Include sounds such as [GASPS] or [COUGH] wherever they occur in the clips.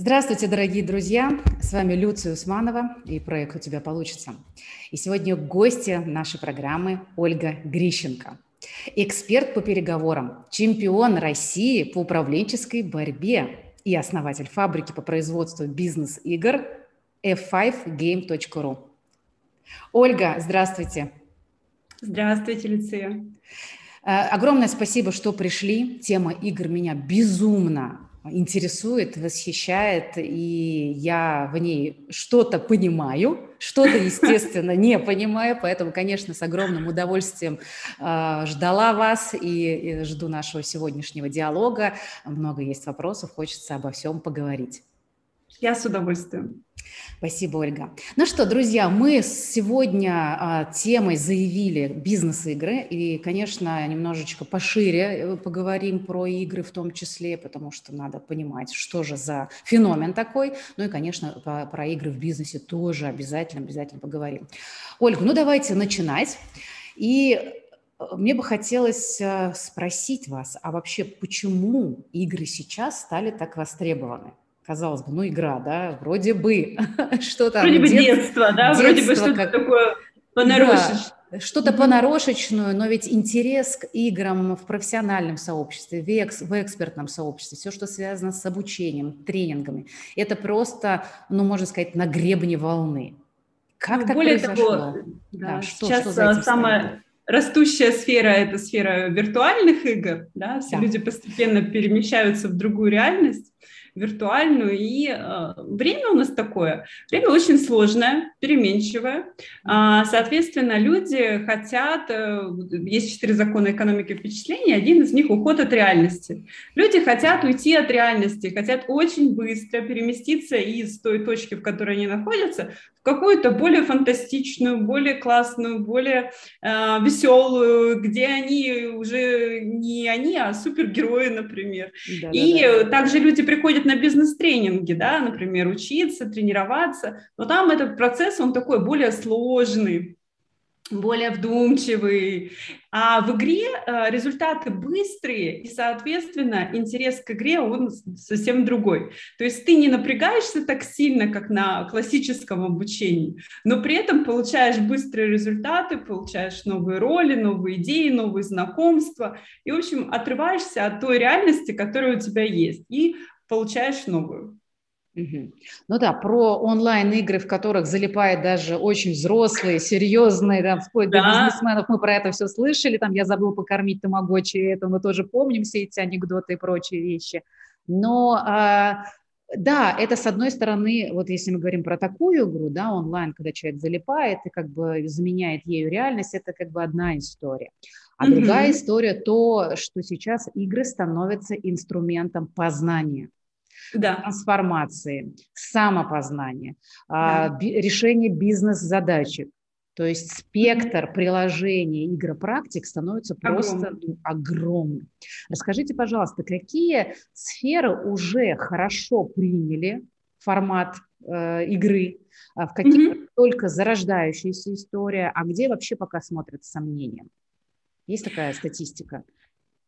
Здравствуйте, дорогие друзья! С вами Люция Усманова и проект «У тебя получится». И сегодня гости нашей программы Ольга Грищенко. Эксперт по переговорам, чемпион России по управленческой борьбе и основатель фабрики по производству бизнес-игр f5game.ru. Ольга, здравствуйте! Здравствуйте, Люция! Э, огромное спасибо, что пришли. Тема игр меня безумно интересует, восхищает, и я в ней что-то понимаю, что-то, естественно, не понимаю, поэтому, конечно, с огромным удовольствием э, ждала вас и, и жду нашего сегодняшнего диалога. Много есть вопросов, хочется обо всем поговорить. Я с удовольствием. Спасибо, Ольга. Ну что, друзья, мы сегодня а, темой заявили бизнес-игры, и, конечно, немножечко пошире э, поговорим про игры в том числе, потому что надо понимать, что же за феномен такой. Ну и, конечно, по, про игры в бизнесе тоже обязательно, обязательно поговорим. Ольга, ну давайте начинать. И э, мне бы хотелось э, спросить вас, а вообще почему игры сейчас стали так востребованы? Казалось бы, ну, игра, да, вроде бы, [LAUGHS] что там. Вроде бы детство, да, детство, вроде бы что-то как... такое понарошечное. Да, что-то понарошечную, но ведь интерес к играм в профессиональном сообществе, в, экс, в экспертном сообществе, все, что связано с обучением, тренингами, это просто, ну, можно сказать, на гребне волны. Как ну, так более произошло? Того, да, да, что, сейчас что самое растущая сфера – это сфера виртуальных игр, да, все да. люди постепенно перемещаются в другую реальность, виртуальную, и э, время у нас такое, время очень сложное, переменчивое, э, соответственно, люди хотят, э, есть четыре закона экономики впечатлений, один из них уход от реальности. Люди хотят уйти от реальности, хотят очень быстро переместиться из той точки, в которой они находятся, какую-то более фантастичную, более классную, более э, веселую, где они уже не они, а супергерои, например. Да, и да, да. также люди приходят на бизнес-тренинги, да, например, учиться, тренироваться, но там этот процесс, он такой более сложный, более вдумчивый. А в игре э, результаты быстрые, и, соответственно, интерес к игре, он совсем другой. То есть ты не напрягаешься так сильно, как на классическом обучении, но при этом получаешь быстрые результаты, получаешь новые роли, новые идеи, новые знакомства, и, в общем, отрываешься от той реальности, которая у тебя есть, и получаешь новую. Угу. Ну да, про онлайн-игры, в которых залипает даже очень взрослые, серьезные, да, вплоть да. до бизнесменов, мы про это все слышали, там я забыл покормить тамагочи, это мы тоже помним, все эти анекдоты и прочие вещи. Но а, да, это с одной стороны, вот если мы говорим про такую игру, да, онлайн, когда человек залипает и как бы заменяет ею реальность, это как бы одна история. А mm другая история то, что сейчас игры становятся инструментом познания да. трансформации, самопознания, да. а, решения бизнес-задачек. То есть спектр приложений игропрактик становится просто огромным. огромным. Расскажите, пожалуйста, какие сферы уже хорошо приняли формат э, игры, а в каких mm-hmm. только зарождающаяся история, а где вообще пока смотрят с сомнением? Есть такая статистика?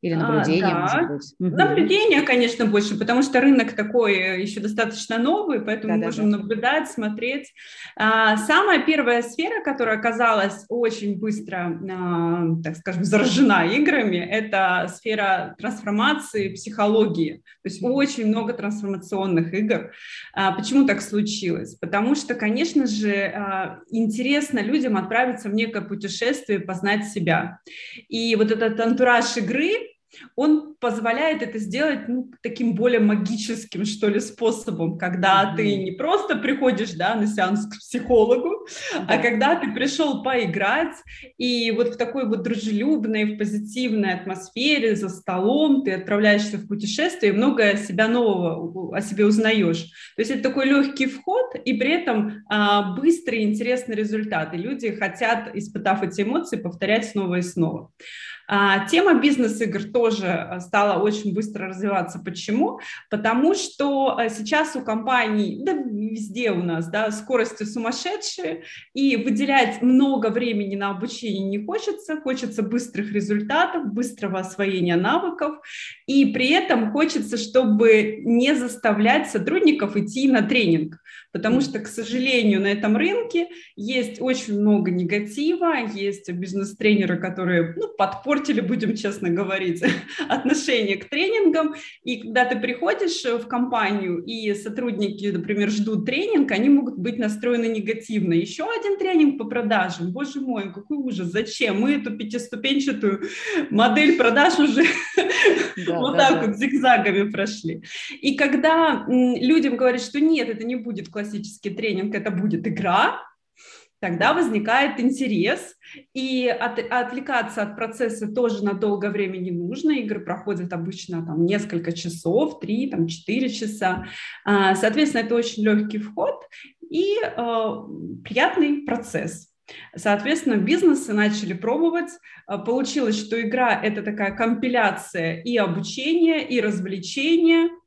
Или наблюдение, а, да. может быть? Наблюдение, конечно, больше, потому что рынок такой э, еще достаточно новый, поэтому да, можем да, да. наблюдать, смотреть. А, самая первая сфера, которая оказалась очень быстро, а, так скажем, заражена играми, это сфера трансформации психологии. То есть очень много трансформационных игр. А, почему так случилось? Потому что, конечно же, а, интересно людям отправиться в некое путешествие, познать себя. И вот этот антураж игры, он позволяет это сделать ну, таким более магическим, что ли, способом, когда mm-hmm. ты не просто приходишь да, на сеанс к психологу, mm-hmm. а когда ты пришел поиграть, и вот в такой вот дружелюбной, в позитивной атмосфере за столом ты отправляешься в путешествие и многое себя нового о себе узнаешь. То есть это такой легкий вход, и при этом а, быстрый и интересный результат. И люди хотят, испытав эти эмоции, повторять снова и снова. А, тема бизнес-игр тоже э, стала очень быстро развиваться. Почему? Потому что э, сейчас у компаний, да везде у нас, да, скорости сумасшедшие, и выделять много времени на обучение не хочется, хочется быстрых результатов, быстрого освоения навыков, и при этом хочется, чтобы не заставлять сотрудников идти на тренинг потому что, к сожалению, на этом рынке есть очень много негатива, есть бизнес-тренеры, которые ну, подпортили, будем честно говорить, [LAUGHS] отношение к тренингам, и когда ты приходишь в компанию, и сотрудники, например, ждут тренинг, они могут быть настроены негативно. Еще один тренинг по продажам, боже мой, какой ужас, зачем? Мы эту пятиступенчатую модель продаж уже [LAUGHS] вот так вот зигзагами прошли. И когда людям говорят, что нет, это не будет классический тренинг, это будет игра, тогда возникает интерес, и от, отвлекаться от процесса тоже на долгое время не нужно. Игры проходят обычно там несколько часов, три, там четыре часа. А, соответственно, это очень легкий вход и э, приятный процесс. Соответственно, бизнесы начали пробовать. А, получилось, что игра – это такая компиляция и обучения, и развлечения –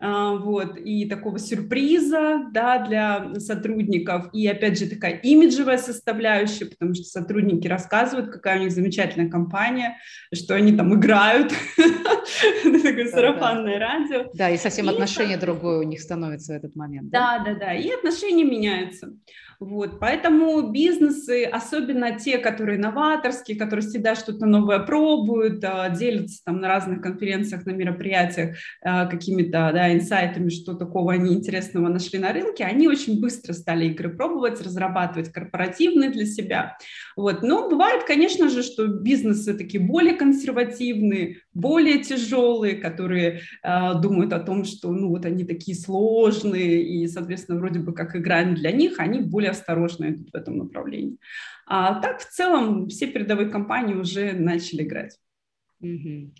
вот, и такого сюрприза, да, для сотрудников, и, опять же, такая имиджевая составляющая, потому что сотрудники рассказывают, какая у них замечательная компания, что они там играют, [LAUGHS] такое сарафанное радио. Да, и совсем отношение другое у них становится в этот момент. Да, да, да, и отношения меняются. Вот, поэтому бизнесы, особенно те, которые новаторские, которые всегда что-то новое пробуют, а, делятся там на разных конференциях, на мероприятиях а, какими-то да, инсайтами, что такого они интересного нашли на рынке, они очень быстро стали игры пробовать, разрабатывать корпоративные для себя. Вот. Но бывает, конечно же, что бизнесы такие более консервативные, более тяжелые, которые э, думают о том, что ну, вот они такие сложные, и, соответственно, вроде бы как игра для них, они более осторожно идут в этом направлении. А так, в целом, все передовые компании уже начали играть. Mm-hmm.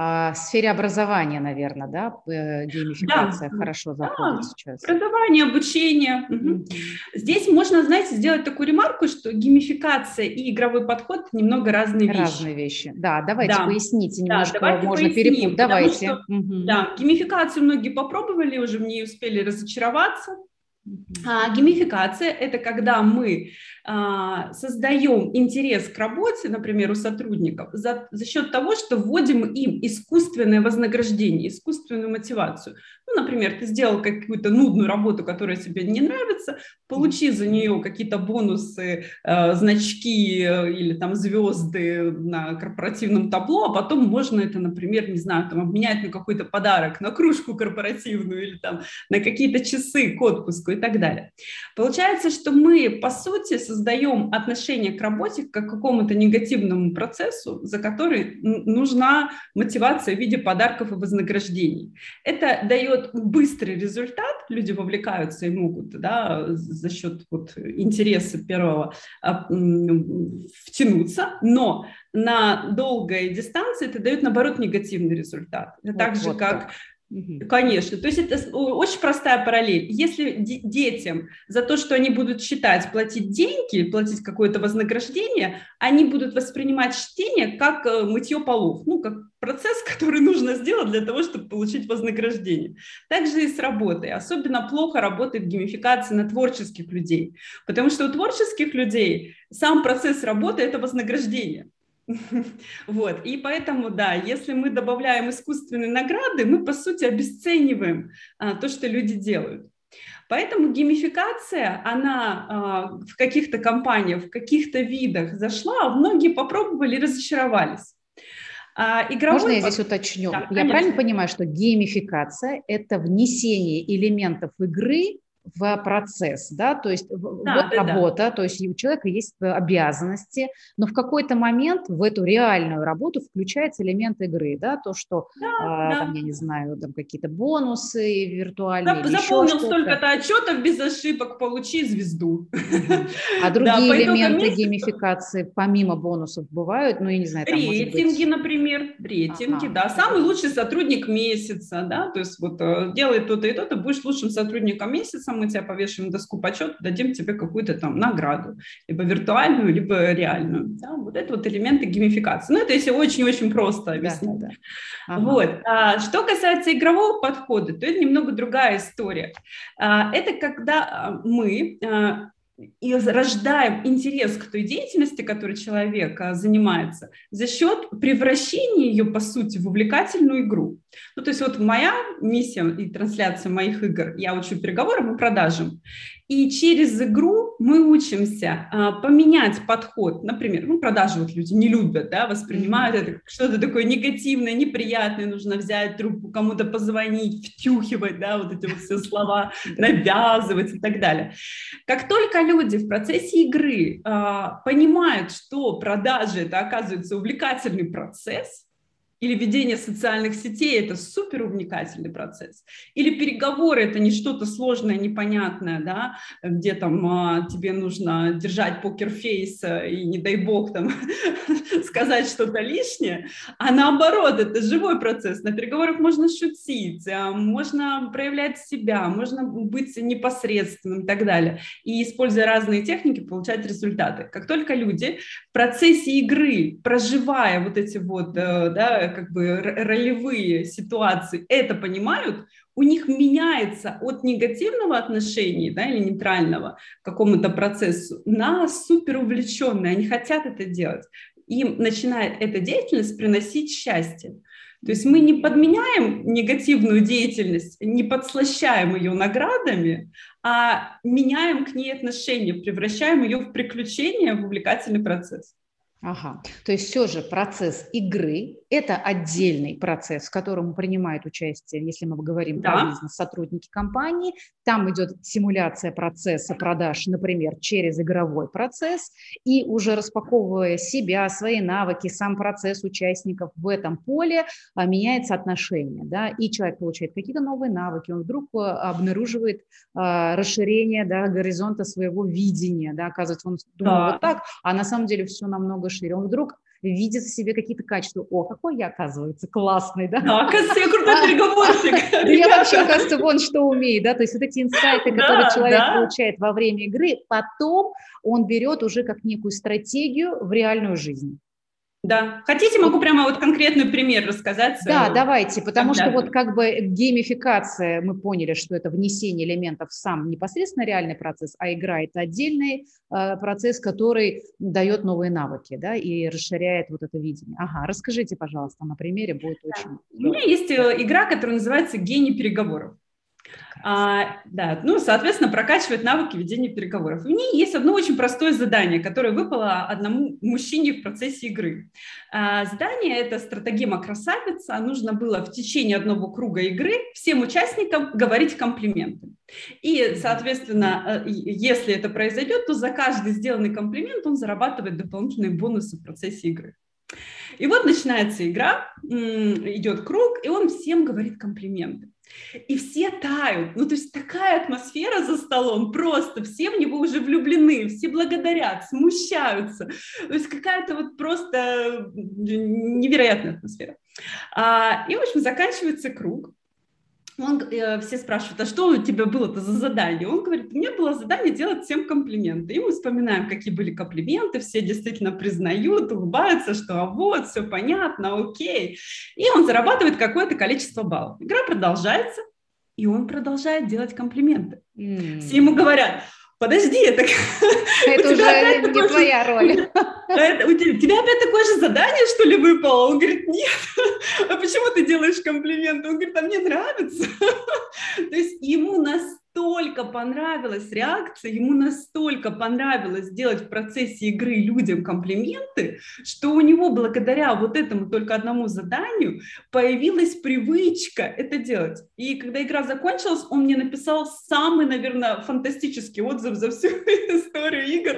А, в сфере образования, наверное, да, э, геймификация да. хорошо заходит да. сейчас. Образование, обучение. Угу. Здесь можно, знаете, сделать такую ремарку, что геймификация и игровой подход немного разные вещи. Разные вещи. Да, давайте да. поясните немножко, да, давайте можно перепутать. Давайте. Что, угу. Да, геймификацию многие попробовали, уже в ней успели разочароваться. А, геймификация – это когда мы а, создаем интерес к работе, например, у сотрудников, за, за счет того, что вводим им искусственное вознаграждение, искусственную мотивацию. Ну, например, ты сделал какую-то нудную работу, которая тебе не нравится, получи за нее какие-то бонусы, э, значки э, или там звезды на корпоративном табло, а потом можно это, например, не знаю, там обменять на какой-то подарок, на кружку корпоративную или там на какие-то часы к отпуску и так далее. Получается, что мы, по сути, создаем отношение к работе как к какому-то негативному процессу, за который нужна мотивация в виде подарков и вознаграждений. Это дает быстрый результат, люди вовлекаются и могут да, за счет вот интереса первого а, втянуться, но на долгой дистанции это дает, наоборот, негативный результат. Это вот, так же, вот как так. Конечно, то есть это очень простая параллель. Если детям за то, что они будут читать, платить деньги, платить какое-то вознаграждение, они будут воспринимать чтение как э, мытье полов, ну, как процесс, [LAUGHS] который нужно сделать для того, чтобы получить вознаграждение. Также и с работой. Особенно плохо работает геймификация на творческих людей, потому что у творческих людей сам процесс работы – это вознаграждение. [LAUGHS] Вот, и поэтому, да, если мы добавляем искусственные награды, мы, по сути, обесцениваем а, то, что люди делают. Поэтому геймификация, она а, в каких-то компаниях, в каких-то видах зашла, а многие попробовали и разочаровались. А, игровой Можно я здесь уточню? Да, я правильно понимаю, что геймификация – это внесение элементов игры в процесс, да, то есть да, вот да, работа, да. то есть у человека есть обязанности, но в какой-то момент в эту реальную работу включается элемент игры, да, то, что, да, а, да. там, я не знаю, там какие-то бонусы виртуальные. Да, заполнил столько-то отчетов без ошибок, получи звезду. [LAUGHS] А другие элементы геймификации помимо бонусов бывают, ну, я не знаю, там, Рейтинги, например, рейтинги, да, самый лучший сотрудник месяца, да, то есть вот э, делай то-то и то-то, будешь лучшим сотрудником месяца, мы тебя повешаем на доску почета, дадим тебе какую-то там награду, либо виртуальную, либо реальную. Да? Вот это вот элементы геймификации. Ну, это если очень-очень просто объяснить. Да, да. Ага. Вот. А, что касается игрового подхода, то это немного другая история. А, это когда а, мы а, и рождаем интерес к той деятельности, которой человек а, занимается, за счет превращения ее, по сути, в увлекательную игру. Ну, то есть вот моя миссия и трансляция моих игр, я учу переговорам и продажам, и через игру мы учимся а, поменять подход. Например, ну, продажи вот люди не любят, да, воспринимают это как что-то такое негативное, неприятное, нужно взять трубку, кому-то позвонить, втюхивать, да, вот эти вот все слова, навязывать и так далее. Как только люди в процессе игры а, понимают, что продажи это оказывается увлекательный процесс, или ведение социальных сетей – это супер увлекательный процесс. Или переговоры – это не что-то сложное, непонятное, да, где там а, тебе нужно держать покерфейс и, не дай бог, там [LAUGHS] сказать что-то лишнее, а наоборот, это живой процесс. На переговорах можно шутить, а, можно проявлять себя, можно быть непосредственным и так далее. И, используя разные техники, получать результаты. Как только люди в процессе игры, проживая вот эти вот, э, да, как бы ролевые ситуации это понимают, у них меняется от негативного отношения да, или нейтрального к какому-то процессу на супер увлеченное. Они хотят это делать. Им начинает эта деятельность приносить счастье. То есть мы не подменяем негативную деятельность, не подслащаем ее наградами, а меняем к ней отношение, превращаем ее в приключение, в увлекательный процесс. Ага, то есть все же процесс игры – это отдельный процесс, в котором принимают участие, если мы говорим да. про бизнес, сотрудники компании. Там идет симуляция процесса продаж, например, через игровой процесс, и уже распаковывая себя, свои навыки, сам процесс участников в этом поле, а, меняется отношение, да, и человек получает какие-то новые навыки, он вдруг а, обнаруживает а, расширение, да, горизонта своего видения, да, оказывается, он думал да. вот так, а на самом деле все намного намного шире. Он вдруг видит в себе какие-то качества. О, какой я, оказывается, классный, да? Да, оказывается, я крутой [LAUGHS] переговорщик. [LAUGHS] Я вообще, оказывается, вон что умеет, да, то есть вот эти инсайты, которые человек получает во время игры, потом он берет уже как некую стратегию в реальную жизнь. Да. Хотите, могу прямо вот конкретный пример рассказать? Да, давайте, потому что вот как бы геймификация, мы поняли, что это внесение элементов в сам непосредственно реальный процесс, а игра – это отдельный э, процесс, который дает новые навыки, да, и расширяет вот это видение. Ага, расскажите, пожалуйста, на примере, будет да. очень... У меня есть э, игра, которая называется «Гений переговоров». А, да, ну, соответственно, прокачивает навыки ведения переговоров. В ней есть одно очень простое задание, которое выпало одному мужчине в процессе игры. А, задание – это стратегема красавица. Нужно было в течение одного круга игры всем участникам говорить комплименты. И, соответственно, э, если это произойдет, то за каждый сделанный комплимент он зарабатывает дополнительные бонусы в процессе игры. И вот начинается игра, идет круг, и он всем говорит комплименты. И все тают. Ну, то есть такая атмосфера за столом, просто все в него уже влюблены, все благодарят, смущаются. То есть какая-то вот просто невероятная атмосфера. А, и, в общем, заканчивается круг он, э, все спрашивают, а что у тебя было-то за задание? Он говорит, у меня было задание делать всем комплименты. И мы вспоминаем, какие были комплименты, все действительно признают, улыбаются, что а вот, все понятно, окей. И он зарабатывает какое-то количество баллов. Игра продолжается, и он продолжает делать комплименты. Mm. Все ему говорят, подожди, это... Это [LAUGHS] уже не такое... твоя роль. [LAUGHS] Это, у тебя, тебя опять такое же задание, что ли, выпало? Он говорит, нет. [LAUGHS] А почему ты делаешь комплименты? Он говорит, а мне нравится. То есть ему нас настолько понравилась реакция, ему настолько понравилось делать в процессе игры людям комплименты, что у него благодаря вот этому только одному заданию появилась привычка это делать. И когда игра закончилась, он мне написал самый, наверное, фантастический отзыв за всю [LAUGHS] историю игр,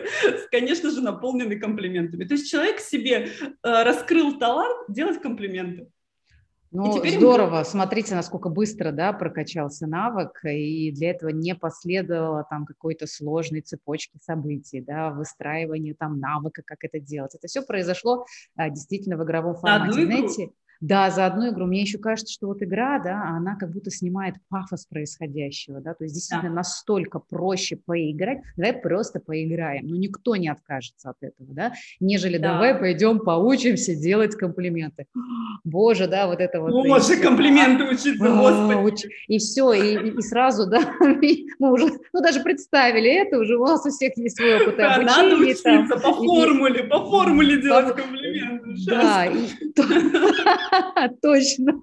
конечно же, наполненный комплиментами. То есть человек себе э, раскрыл талант делать комплименты. Ну, здорово. Мы... Смотрите, насколько быстро, да, прокачался навык, и для этого не последовало там какой-то сложной цепочки событий, да, выстраивания там навыка, как это делать. Это все произошло а, действительно в игровом формате. Знаете, Да, за одну игру. Мне еще кажется, что вот игра, да, она как будто снимает пафос происходящего, да, то есть действительно да. настолько проще поиграть, давай просто поиграем, ну никто не откажется от этого, да, нежели да. давай пойдем поучимся делать комплименты. [GASPS] Боже, да, вот это вот. Боже, комплименты учиться, а, господи. И все, и, и сразу, да, [LAUGHS] мы уже, ну даже представили это, уже у нас у всех есть свой опыт да, обучения. Надо учиться там, по формуле, по формуле делать комплименты. Да, и, [LAUGHS] [LAUGHS] Точно.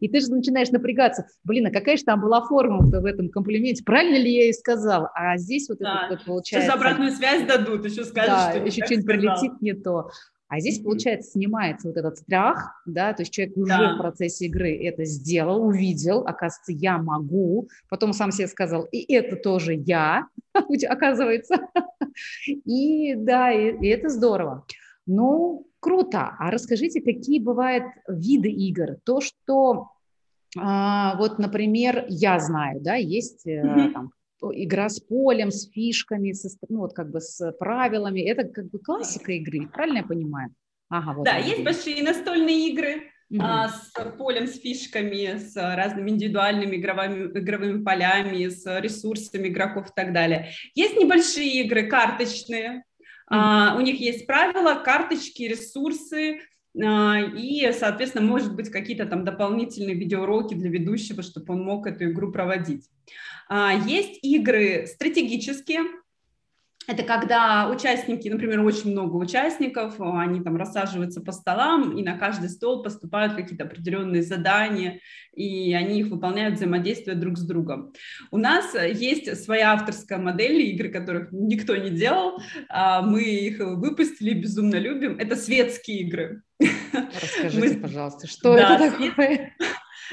И ты же начинаешь напрягаться. Блин, а какая же там была форма в этом комплименте? Правильно ли я ей сказал? А здесь вот да. это вот получается... Сейчас обратную связь дадут, еще скажут, да, что еще что-нибудь прилетит не то. А здесь, получается, снимается вот этот страх, да, то есть человек уже да. в процессе игры это сделал, увидел, оказывается, я могу, потом сам себе сказал, и это тоже я, [LAUGHS] оказывается. [LAUGHS] И да, и, и это здорово. Ну, круто. А расскажите, какие бывают виды игр? То, что а, вот, например, я знаю, да, есть mm-hmm. там, игра с полем, с фишками, со, ну, вот как бы с правилами. Это как бы классика игры, правильно я понимаю? Ага, вот да, есть большие настольные игры, Mm-hmm. А, с полем, с фишками, с разными индивидуальными игровыми, игровыми полями, с ресурсами игроков и так далее. Есть небольшие игры, карточные, а, у них есть правила, карточки, ресурсы, а, и, соответственно, может быть, какие-то там дополнительные видеоуроки для ведущего, чтобы он мог эту игру проводить. А, есть игры стратегические, это когда участники, например, очень много участников, они там рассаживаются по столам, и на каждый стол поступают какие-то определенные задания, и они их выполняют, взаимодействуя друг с другом. У нас есть своя авторская модель игры, которых никто не делал, а мы их выпустили, безумно любим. Это светские игры. Расскажите, мы... пожалуйста, что да, это такое?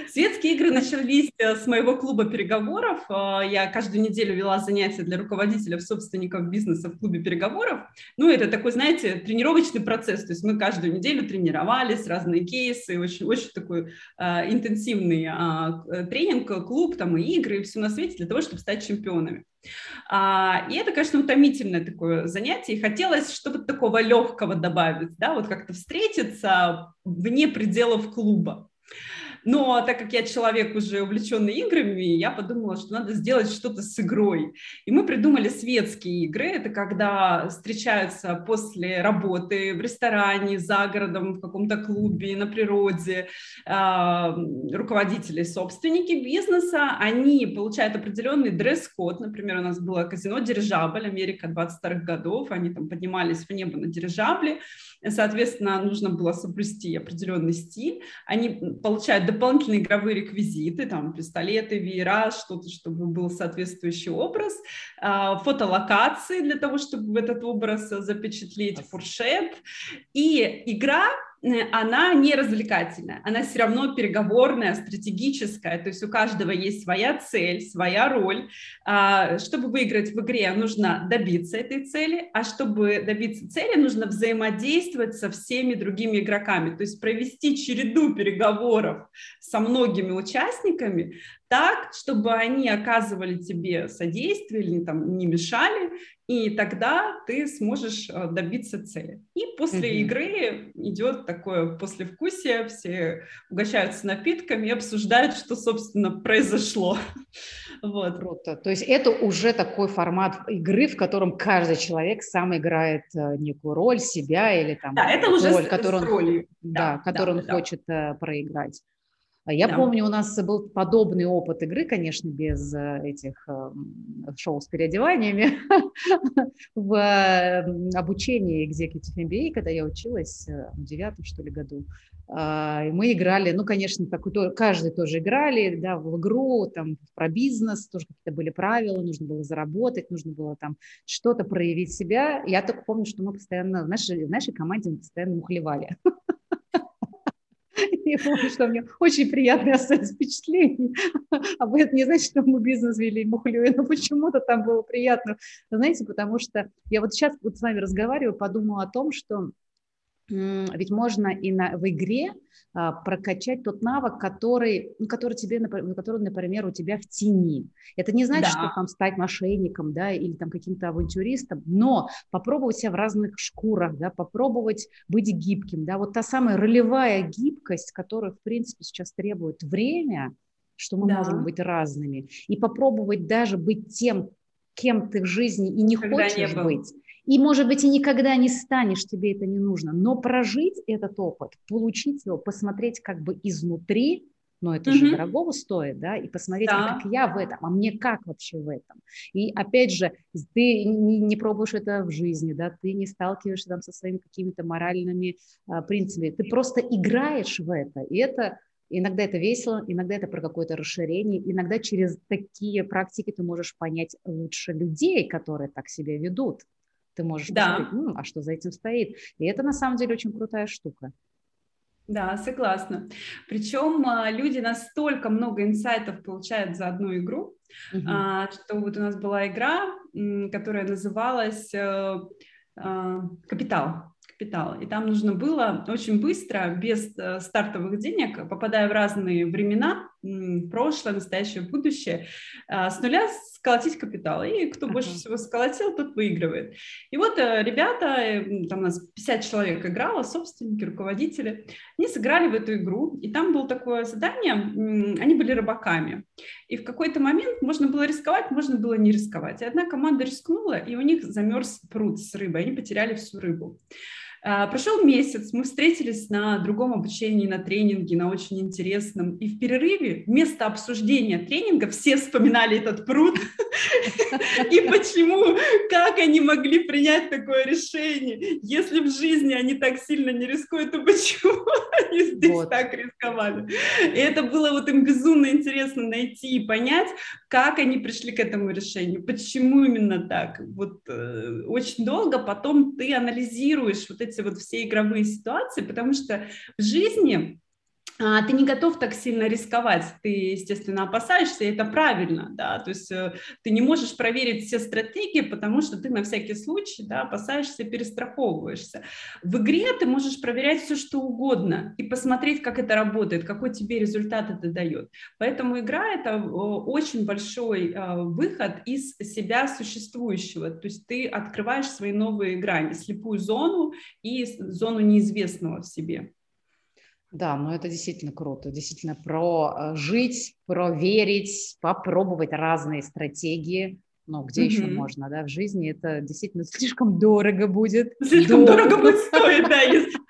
Светские игры начались э, с моего клуба переговоров. Э, я каждую неделю вела занятия для руководителей, собственников бизнеса в клубе переговоров. Ну, это такой, знаете, тренировочный процесс. То есть мы каждую неделю тренировались, разные кейсы, очень, очень такой э, интенсивный э, тренинг, клуб, там и игры, и все на свете для того, чтобы стать чемпионами. А, и это, конечно, утомительное такое занятие. И хотелось что-то такого легкого добавить, да, вот как-то встретиться вне пределов клуба. Но так как я человек уже увлеченный играми, я подумала, что надо сделать что-то с игрой. И мы придумали светские игры. Это когда встречаются после работы в ресторане, за городом, в каком-то клубе, на природе э, руководители, собственники бизнеса. Они получают определенный дресс-код. Например, у нас было казино «Дирижабль», Америка 22-х годов. Они там поднимались в небо на дирижабле. Соответственно, нужно было соблюсти определенный стиль. Они получают дополнительные игровые реквизиты, там пистолеты, веера, что-то, чтобы был соответствующий образ, а, фотолокации для того, чтобы в этот образ запечатлеть фуршет. И игра она не развлекательная, она все равно переговорная, стратегическая, то есть у каждого есть своя цель, своя роль. А, чтобы выиграть в игре, нужно добиться этой цели, а чтобы добиться цели, нужно взаимодействовать со всеми другими игроками, то есть провести череду переговоров со многими участниками, так, чтобы они оказывали тебе содействие или там, не мешали, и тогда ты сможешь э, добиться цели. И после mm-hmm. игры идет такое послевкусие, все угощаются напитками и обсуждают, что, собственно, произошло. [LAUGHS] Вот. Круто. То есть это уже такой формат игры, в котором каждый человек сам играет э, некую роль себя или там да, это уже роль, которую он, да, да, которую да, он да. хочет э, проиграть. А я да. помню, у нас был подобный опыт игры, конечно, без э, этих эм, шоу с переодеваниями, [LAUGHS] в обучении Executive MBA, когда я училась э, в девятом, что ли, году. А, мы играли, ну, конечно, такой, каждый тоже играли, да, в игру, там, про бизнес, тоже какие-то были правила, нужно было заработать, нужно было там что-то проявить себя. Я только помню, что мы постоянно, в нашей, в нашей команде мы постоянно мухлевали. [LAUGHS] [LAUGHS] Я помню, что мне очень приятное осталось впечатление. [LAUGHS] Об этом не значит, что мы бизнес вели мухлёй, но почему-то там было приятно. Знаете, потому что я вот сейчас вот с вами разговариваю, подумала о том, что ведь можно и на, в игре а, прокачать тот навык, который, ну, который тебе, который, например, у тебя в тени. Это не значит, да. что там стать мошенником, да, или там каким-то авантюристом, но попробовать себя в разных шкурах, да, попробовать быть гибким, да, вот та самая ролевая гибкость, которую, в принципе, сейчас требует время, что мы да. можем быть разными, и попробовать даже быть тем, кем ты в жизни и не Когда хочешь не быть, и, может быть, и никогда не станешь, тебе это не нужно. Но прожить этот опыт, получить его, посмотреть как бы изнутри, но это mm-hmm. же дорогого стоит, да, и посмотреть, а да. как я в этом, а мне как вообще в этом. И опять же, ты не, не пробуешь это в жизни, да, ты не сталкиваешься там со своими какими-то моральными а, принципами, ты просто играешь в это, и это Иногда это весело, иногда это про какое-то расширение, иногда через такие практики ты можешь понять лучше людей, которые так себя ведут ты можешь да. посмотреть, ну, а что за этим стоит. И это на самом деле очень крутая штука. Да, согласна. Причем а, люди настолько много инсайтов получают за одну игру, угу. что вот у нас была игра, которая называлась э, а, «Капитал» капитал. И там нужно было очень быстро, без э, стартовых денег, попадая в разные времена, прошлое, настоящее, будущее, а, с нуля сколотить капитал. И кто uh-huh. больше всего сколотил, тот выигрывает. И вот э, ребята, там у нас 50 человек играло, собственники, руководители, они сыграли в эту игру, и там было такое задание, они были рыбаками. И в какой-то момент можно было рисковать, можно было не рисковать. И одна команда рискнула, и у них замерз пруд с рыбой, они потеряли всю рыбу. А, прошел месяц, мы встретились на другом обучении, на тренинге, на очень интересном. И в перерыве вместо обсуждения тренинга все вспоминали этот пруд [LAUGHS] и почему, как они могли принять такое решение. Если в жизни они так сильно не рискуют, то почему [LAUGHS] они здесь вот. так рисковали? И это было вот им безумно интересно найти и понять, как они пришли к этому решению, почему именно так. Вот э, очень долго потом ты анализируешь вот эти вот все игровые ситуации, потому что в жизни ты не готов так сильно рисковать, ты, естественно, опасаешься, и это правильно, да, то есть э, ты не можешь проверить все стратегии, потому что ты на всякий случай, да, опасаешься, перестраховываешься. В игре ты можешь проверять все, что угодно, и посмотреть, как это работает, какой тебе результат это дает. Поэтому игра – это очень большой э, выход из себя существующего, то есть ты открываешь свои новые грани, слепую зону и зону неизвестного в себе. Да, ну это действительно круто, действительно про э, жить, про верить, попробовать разные стратегии, ну, где mm-hmm. еще можно, да, в жизни это действительно слишком дорого будет. Слишком долго, дорого будет [LAUGHS] стоить, да,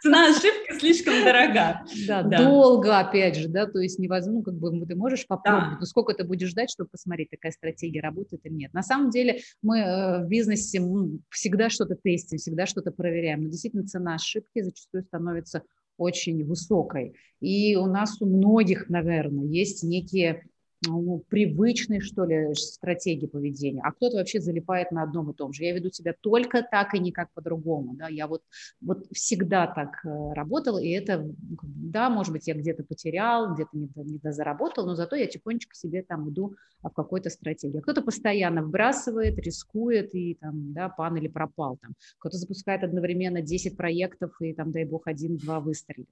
цена ошибки слишком дорога. Да, долго, опять же, да, то есть невозможно, как бы ты можешь попробовать, но сколько ты будешь ждать, чтобы посмотреть, такая стратегия работает или нет. На самом деле мы э, в бизнесе всегда что-то тестим, всегда что-то проверяем, но действительно цена ошибки зачастую становится очень высокой. И у нас у многих, наверное, есть некие ну, привычной, что ли, стратегии поведения, а кто-то вообще залипает на одном и том же. Я веду себя только так и никак по-другому, да, я вот, вот всегда так э, работала, и это, да, может быть, я где-то потерял, где-то не, заработал, но зато я тихонечко себе там иду в какой-то стратегии. А кто-то постоянно вбрасывает, рискует, и там, да, пан или пропал там. Кто-то запускает одновременно 10 проектов, и там, дай бог, один-два выстрелит.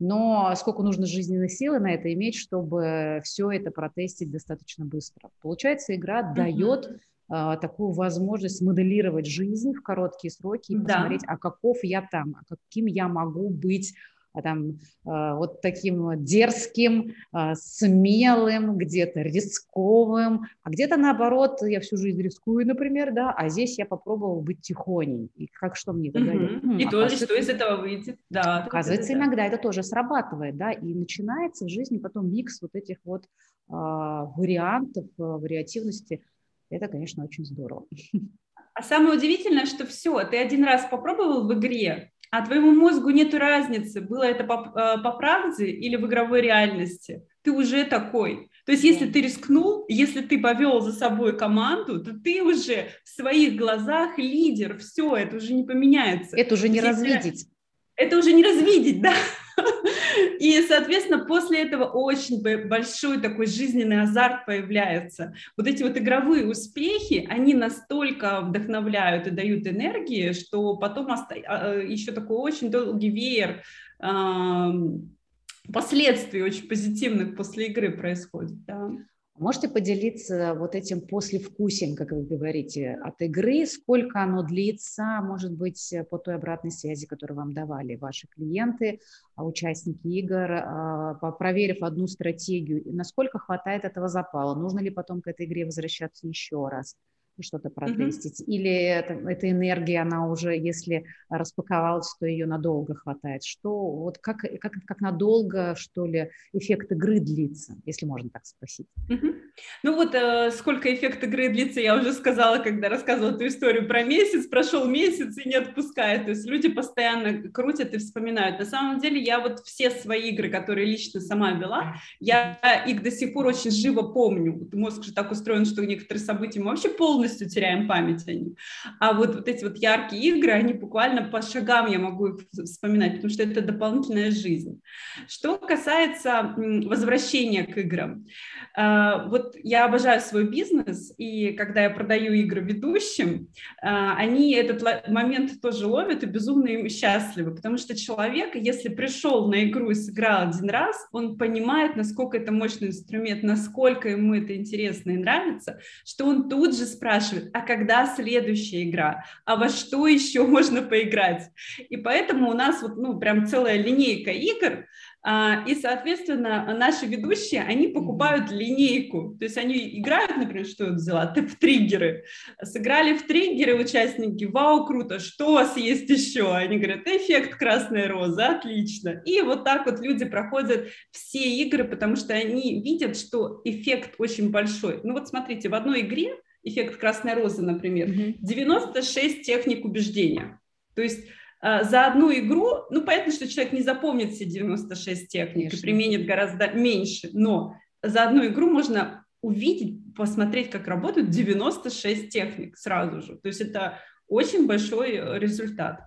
Но сколько нужно жизненной силы на это иметь, чтобы все это протестить достаточно быстро. Получается, игра mm-hmm. дает а, такую возможность моделировать жизнь в короткие сроки и да. посмотреть, а каков я там, а каким я могу быть а там а, вот таким дерзким, а, смелым, где-то рисковым, а где-то наоборот, я всю жизнь рискую, например, да, а здесь я попробовала быть тихоней. И как что мне дает? Угу. И а то, что из этого выйдет, да. Оказывается, это, иногда да. это тоже срабатывает, да, и начинается в жизни потом микс вот этих вот вариантов, вариативности. Это, конечно, очень здорово. [LAUGHS] А самое удивительное, что все, ты один раз попробовал в игре, а твоему мозгу нет разницы, было это по, э, по правде или в игровой реальности. Ты уже такой. То есть, если ты рискнул, если ты повел за собой команду, то ты уже в своих глазах лидер. Все, это уже не поменяется. Это уже не развидеть. Это уже не развидеть, да. [LAUGHS] И, соответственно, после этого очень большой такой жизненный азарт появляется. Вот эти вот игровые успехи, они настолько вдохновляют и дают энергии, что потом. А, еще такой очень долгий веер последствий очень позитивных после игры происходит. Да. Можете поделиться вот этим послевкусием, как вы говорите, от игры, сколько оно длится, может быть, по той обратной связи, которую вам давали ваши клиенты, а участники игр, а, проверив одну стратегию, насколько хватает этого запала, нужно ли потом к этой игре возвращаться еще раз? Что-то протестить, mm-hmm. или это, эта энергия, она уже, если распаковалась, то ее надолго хватает. Что, вот как, как, как надолго, что ли, эффект игры длится, если можно так спросить? Mm-hmm. Ну вот э, сколько эффект игры длится, я уже сказала, когда рассказывала эту историю про месяц, прошел месяц и не отпускает, то есть люди постоянно крутят и вспоминают. На самом деле я вот все свои игры, которые лично сама вела, я их до сих пор очень живо помню. Мозг же так устроен, что некоторые события мы вообще полностью полностью теряем память о них. А вот, вот эти вот яркие игры, они буквально по шагам я могу их вспоминать, потому что это дополнительная жизнь. Что касается возвращения к играм, а, вот я обожаю свой бизнес, и когда я продаю игры ведущим, а, они этот момент тоже ловят и безумно им счастливы, потому что человек, если пришел на игру и сыграл один раз, он понимает, насколько это мощный инструмент, насколько ему это интересно и нравится, что он тут же спрашивает, спрашивают, а когда следующая игра, а во что еще можно поиграть? И поэтому у нас вот, ну, прям целая линейка игр, а, и, соответственно, наши ведущие, они покупают линейку, то есть они играют, например, что я взяла, в триггеры, сыграли в триггеры участники, вау, круто, что у вас есть еще? Они говорят, эффект красная роза, отлично. И вот так вот люди проходят все игры, потому что они видят, что эффект очень большой. Ну вот смотрите, в одной игре эффект красной розы, например, 96 техник убеждения. То есть э, за одну игру, ну, понятно, что человек не запомнит все 96 техник Конечно. и применит гораздо меньше, но за одну игру можно увидеть, посмотреть, как работают 96 техник сразу же. То есть это очень большой э, результат.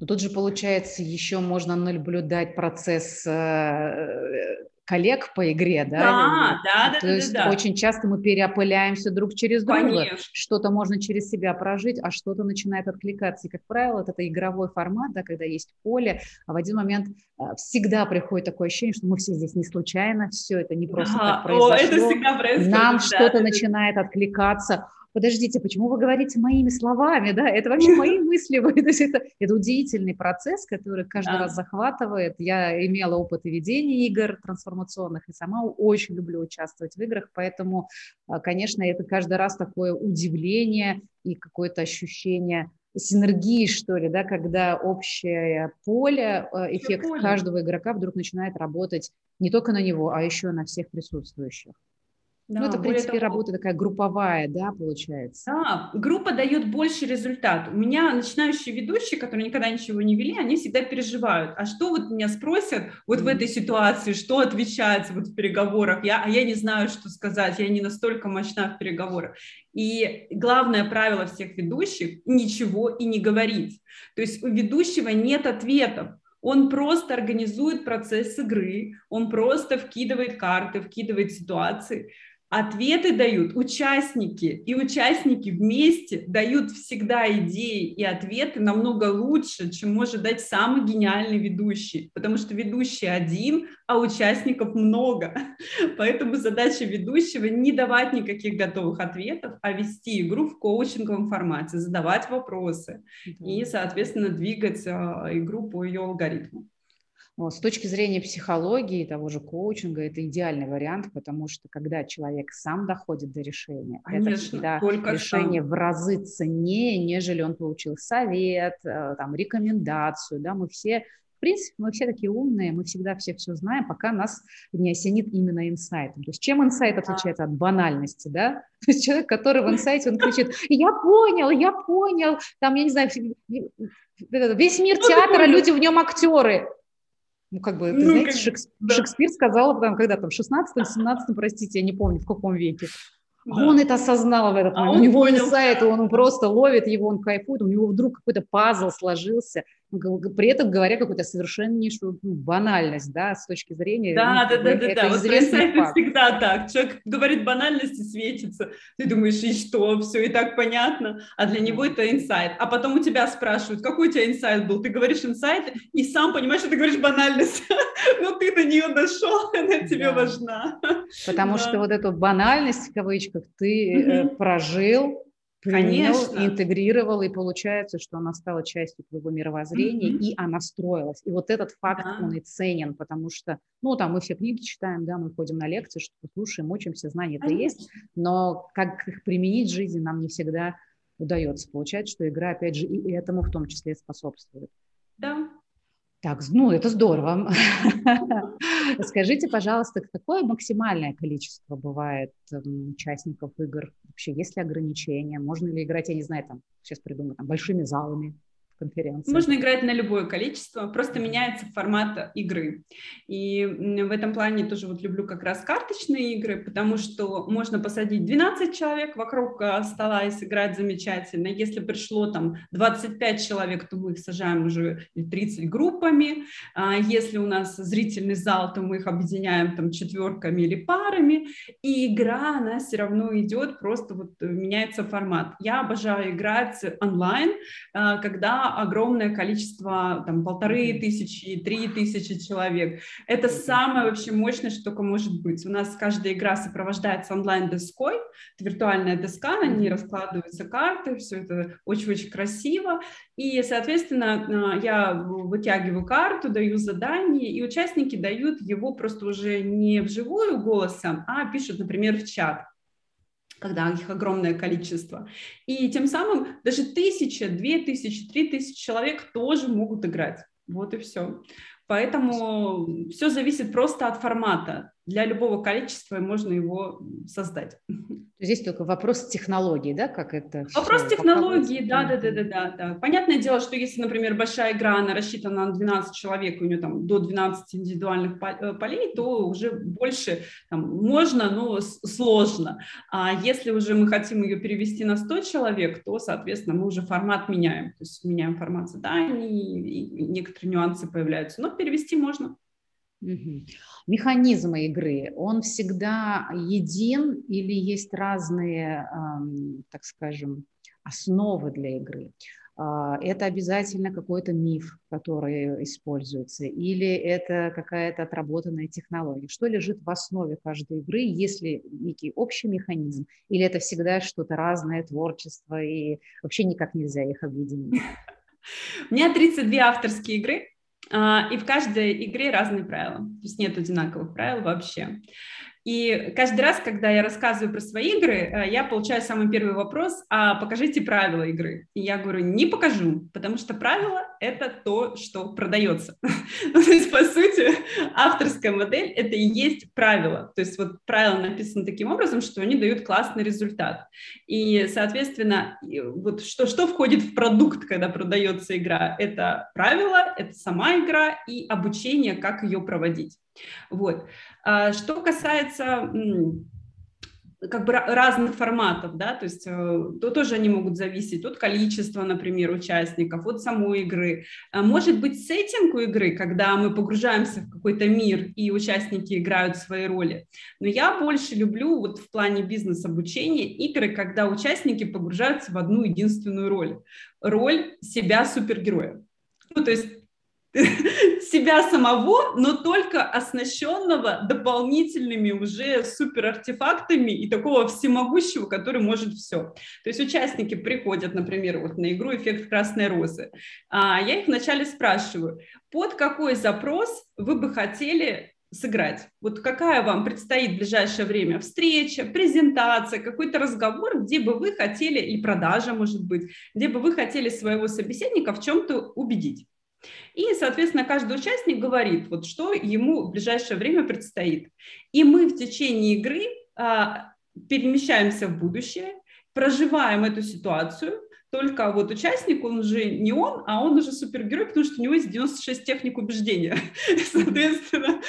Но тут же, получается, еще можно наблюдать процесс э, коллег по игре, да? Да, да, да. То да, есть да, да. очень часто мы переопыляемся друг через друга. Конечно. Что-то можно через себя прожить, а что-то начинает откликаться. И, как правило, вот это игровой формат, да, когда есть поле, а в один момент а, всегда приходит такое ощущение, что мы все здесь не случайно, все это не просто да. так произошло. О, это всегда происходит. Нам да, что-то да, начинает откликаться подождите, почему вы говорите моими словами, да, это вообще [LAUGHS] мои мысли, то есть это, это удивительный процесс, который каждый раз захватывает. Я имела опыт ведения игр трансформационных и сама очень люблю участвовать в играх, поэтому, а, конечно, это каждый раз такое удивление и какое-то ощущение синергии, что ли, да, когда общее поле, а, эффект поле. каждого игрока вдруг начинает работать не только на него, а еще на всех присутствующих. Да, ну, это, в принципе, того, работа такая групповая, да, получается? Да, группа дает больше результат. У меня начинающие ведущие, которые никогда ничего не вели, они всегда переживают. А что вот меня спросят вот mm-hmm. в этой ситуации, что отвечать вот в переговорах? Я, а я не знаю, что сказать, я не настолько мощна в переговорах. И главное правило всех ведущих – ничего и не говорить. То есть у ведущего нет ответов. Он просто организует процесс игры, он просто вкидывает карты, вкидывает ситуации. Ответы дают участники, и участники вместе дают всегда идеи и ответы намного лучше, чем может дать самый гениальный ведущий, потому что ведущий один, а участников много. [LAUGHS] Поэтому задача ведущего не давать никаких готовых ответов, а вести игру в коучинговом формате, задавать вопросы и, соответственно, двигать а, игру по ее алгоритму. С точки зрения психологии, того же коучинга, это идеальный вариант, потому что когда человек сам доходит до решения, Конечно, это всегда решение сам. в разы ценнее, нежели он получил совет, э, там, рекомендацию. Да? Мы все в принципе, мы все такие умные, мы всегда все все знаем, пока нас не осенит именно инсайтом. То есть чем инсайт отличается от банальности, да? То есть человек, который в инсайте, он кричит, я понял, я понял, там, я не знаю, весь мир театра, люди в нем актеры. Ну, как бы, ты ну, знаете, как... Шекс... да. Шекспир сказал, там, когда там, в 16-17, простите, я не помню, в каком веке. Да. он это осознал в этот а момент. А у него инсайт, он просто ловит его, он кайфует, у него вдруг какой-то пазл сложился, при этом говоря какую-то совершеннейшую ну, банальность, да, с точки зрения... Да, ну, да, да, да, да, вот инсайты всегда так, человек говорит банальности, светится, ты думаешь, и что, все и так понятно, а для него это инсайт, а потом у тебя спрашивают, какой у тебя инсайт был, ты говоришь инсайт, и сам понимаешь, что ты говоришь банальность, [LAUGHS] но ты до нее дошел, [LAUGHS] она тебе важна. Потому что вот эту банальность, в кавычках, ты э, прожил, принял, Конечно. интегрировал, и получается, что она стала частью твоего мировоззрения, mm-hmm. и она строилась. И вот этот факт, да. он и ценен, потому что, ну, там мы все книги читаем, да, мы ходим на лекции, что слушаем, учимся, знания это есть, но как их применить в жизни нам не всегда удается. Получается, что игра, опять же, и этому в том числе способствует. Да, так, ну это здорово. [LAUGHS] Скажите, пожалуйста, какое максимальное количество бывает участников игр? Вообще, есть ли ограничения? Можно ли играть, я не знаю, там, сейчас придумаю, там, большими залами? Конференции? Можно играть на любое количество, просто меняется формат игры. И в этом плане тоже вот люблю как раз карточные игры, потому что можно посадить 12 человек вокруг э, стола и сыграть замечательно. Если пришло там 25 человек, то мы их сажаем уже 30 группами. А если у нас зрительный зал, то мы их объединяем там четверками или парами. И игра, она все равно идет, просто вот меняется формат. Я обожаю играть онлайн, э, огромное количество, там, полторы тысячи, три тысячи человек. Это самое вообще мощное, что только может быть. У нас каждая игра сопровождается онлайн-доской, это виртуальная доска, на ней раскладываются карты, все это очень-очень красиво. И, соответственно, а, я вытягиваю карту, даю задание, и участники дают его просто уже не вживую голосом, а пишут, например, в чат когда их огромное количество. И тем самым даже тысяча, две тысячи, три тысячи человек тоже могут играть. Вот и все. Поэтому все зависит просто от формата для любого количества можно его создать. Здесь только вопрос технологии, да, как это? Вопрос технологии, да, да, да, да, да, да. Понятное дело, что если, например, большая игра, она рассчитана на 12 человек, у нее там до 12 индивидуальных э, полей, то уже больше там, можно, но сложно. А если уже мы хотим ее перевести на 100 человек, то, соответственно, мы уже формат меняем, то есть меняем формат заданий, и некоторые нюансы появляются, но перевести можно. Механизмы игры, он всегда един или есть разные, так скажем, основы для игры? А, это обязательно какой-то миф, который используется, или это какая-то отработанная технология? Что лежит в основе каждой игры, если некий общий механизм, или это всегда что-то разное, творчество, и вообще никак нельзя их объединить? У меня 32 авторские игры, и в каждой игре разные правила, то есть нет одинаковых правил вообще. И каждый раз, когда я рассказываю про свои игры, э, я получаю самый первый вопрос, а покажите правила игры. И я говорю, не покажу, потому что правила – это то, что продается. [LAUGHS] Ну, то есть, по сути, авторская модель – это и есть правила. То есть вот правила написаны таким образом, что они дают классный результат. И, соответственно, вот что, что входит в продукт, когда продается игра? Это правила, это сама игра и обучение, как ее проводить. Вот. А что касается как бы разных форматов, да, то есть э, то тоже они могут зависеть от количества, например, участников, от самой игры. А может быть, сеттинг у игры, когда мы погружаемся в какой-то мир и участники играют свои роли. Но я больше люблю вот в плане бизнес-обучения игры, когда участники погружаются в одну единственную роль. Роль себя супергероя. Ну, то есть [LAUGHS] себя самого, но только оснащенного дополнительными уже супер артефактами и такого всемогущего, который может все. То есть участники приходят, например, вот на игру «Эффект красной розы». А я их вначале спрашиваю, под какой запрос вы бы хотели сыграть? Вот какая вам предстоит в ближайшее время встреча, презентация, какой-то разговор, где бы вы хотели, или продажа, может быть, где бы вы хотели своего собеседника в чем-то убедить? И, соответственно, каждый участник говорит, вот что ему в ближайшее время предстоит. И мы в течение игры а, перемещаемся в будущее, проживаем эту ситуацию, только вот участник, он уже не он, а он уже супергерой, потому что у него есть 96 техник убеждения. [LAUGHS] Соответственно,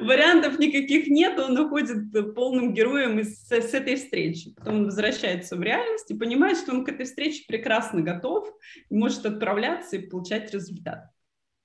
вариантов никаких нет, он уходит полным героем из, с, этой встречи. Потом он возвращается в реальность и понимает, что он к этой встрече прекрасно готов, может отправляться и получать результат.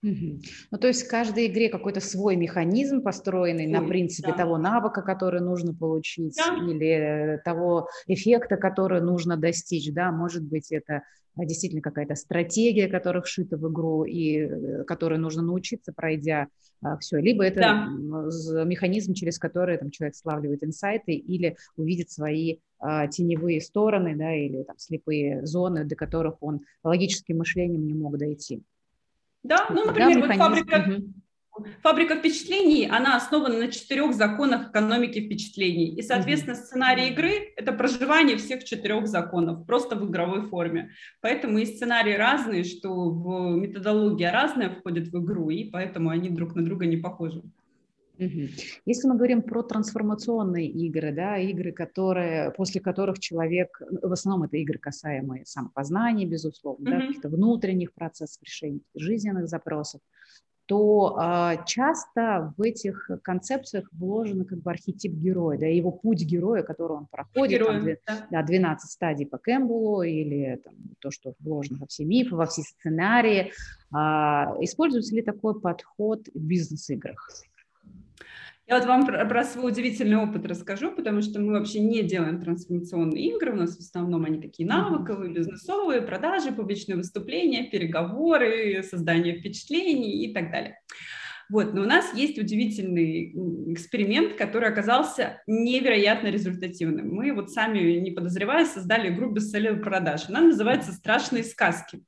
Ну, то есть в каждой игре какой-то свой механизм, построенный Ой, на принципе да. того навыка, который нужно получить, да. или того эффекта, который нужно достичь, да, может быть, это а, действительно какая-то стратегия, которая вшита в игру и э, которой нужно научиться, пройдя а, все, либо это да. механизм, через который там, человек славливает инсайты или увидит свои а, теневые стороны, да, или там слепые зоны, до которых он логическим мышлением не мог дойти. Да, ну, например, вот фабрика, угу. фабрика впечатлений, она основана на четырех законах экономики впечатлений. И, соответственно, угу. сценарий игры – это проживание всех четырех законов, просто в игровой форме. Поэтому и сценарии разные, что в методология разная входит в игру, и поэтому они друг на друга не похожи. Если мы говорим про трансформационные игры, да, игры, которые, после которых человек, ну, в основном это игры, касаемые самопознания, безусловно, mm-hmm. да, каких-то внутренних процессов решения жизненных запросов, то э, часто в этих концепциях вложен как бы архетип героя, да, его путь героя, который он проходит, Герой, там, да. Да, 12 стадий по Кэмпбеллу или там, то, что вложено во все мифы, во все сценарии. Э, используется ли такой подход в бизнес-играх? Я вот вам про, про свой удивительный опыт расскажу, потому что мы вообще не делаем трансформационные игры, у нас в основном они такие навыковые, бизнесовые, продажи, публичные выступления, переговоры, создание впечатлений и так далее. Вот, но у нас есть удивительный эксперимент, который оказался невероятно результативным. Мы вот сами, не подозревая, создали игру бестселлер продаж. Она называется «Страшные сказки».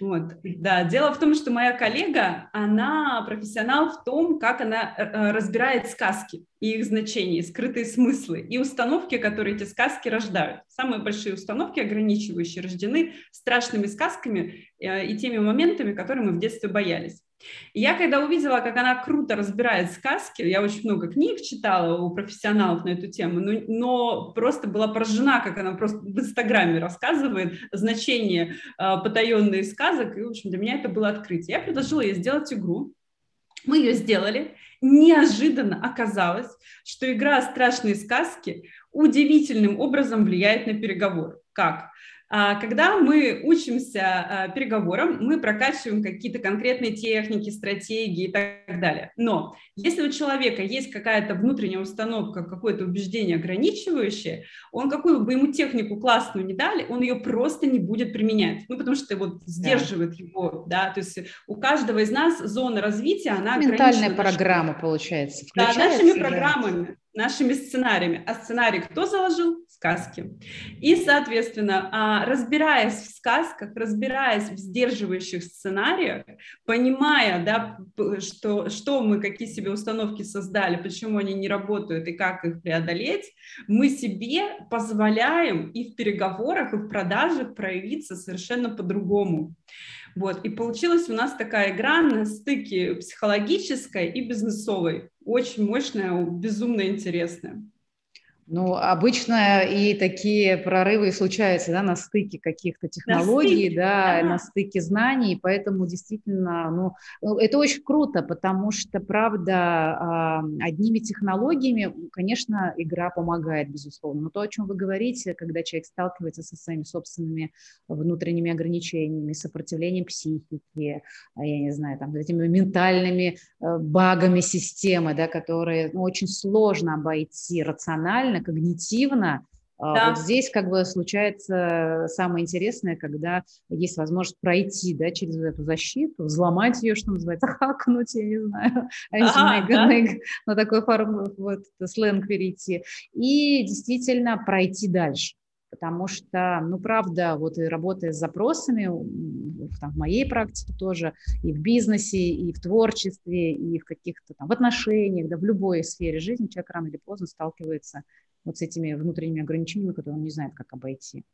Вот, да. Дело в том, что моя коллега, она профессионал в том, как она э, э, разбирает сказки и их значения, скрытые смыслы и установки, которые эти сказки рождают. Самые большие установки, ограничивающие, рождены страшными сказками э, и теми моментами, которые мы в детстве боялись. Я когда увидела, как она круто разбирает сказки, я очень много книг читала у профессионалов на эту тему, но, но просто была поражена, как она просто в Инстаграме рассказывает значение э, потаенных сказок, и, в общем, для меня это было открытие. Я предложила ей сделать игру, мы ее сделали, неожиданно оказалось, что игра «Страшные сказки» удивительным образом влияет на переговор. Как? А, когда мы учимся а, переговорам, мы прокачиваем какие-то конкретные техники, стратегии и так далее. Но если у человека есть какая-то внутренняя установка, какое-то убеждение ограничивающее, он какую бы ему технику классную не дали, он ее просто не будет применять. Ну, потому что вот сдерживает да. его, да, то есть у каждого из нас зона развития, она Ментальная программа, получается, Да, нашими программами нашими сценариями. А сценарий кто заложил? Сказки. И, соответственно, а, разбираясь в сказках, разбираясь в сдерживающих сценариях, понимая, да, что, что мы, какие себе установки создали, почему они не работают и как их преодолеть, мы себе позволяем и в переговорах, и в продажах проявиться совершенно по-другому. Вот. И получилась у нас такая игра на стыке психологической и бизнесовой. Очень мощная, безумно интересная. Ну, обычно и такие прорывы случаются да, на стыке каких-то технологий, на да, ага. на стыке знаний, поэтому действительно, ну, ну, это очень круто, потому что, правда, одними технологиями, конечно, игра помогает, безусловно, но то, о чем вы говорите, когда человек сталкивается со своими собственными внутренними ограничениями, сопротивлением психики, а, я не знаю, там, этими ментальными э, багами системы, да, которые ну, очень сложно обойти рационально, эмоционально, когнитивно, а, да. Вот здесь как бы случается самое интересное, когда есть возможность пройти да, через эту защиту, взломать ее, что называется, [LAUGHS] хакнуть, я не знаю, [LAUGHS] ага, да? на такой форму, вот, сленг перейти, и действительно пройти дальше. Потому что, ну, правда, вот и работая с запросами, там, в моей практике тоже, и в бизнесе, и в творчестве, и в каких-то там в отношениях, да, в любой сфере жизни человек рано или поздно сталкивается вот с этими внутренними ограничениями, которые он не знает, как обойти.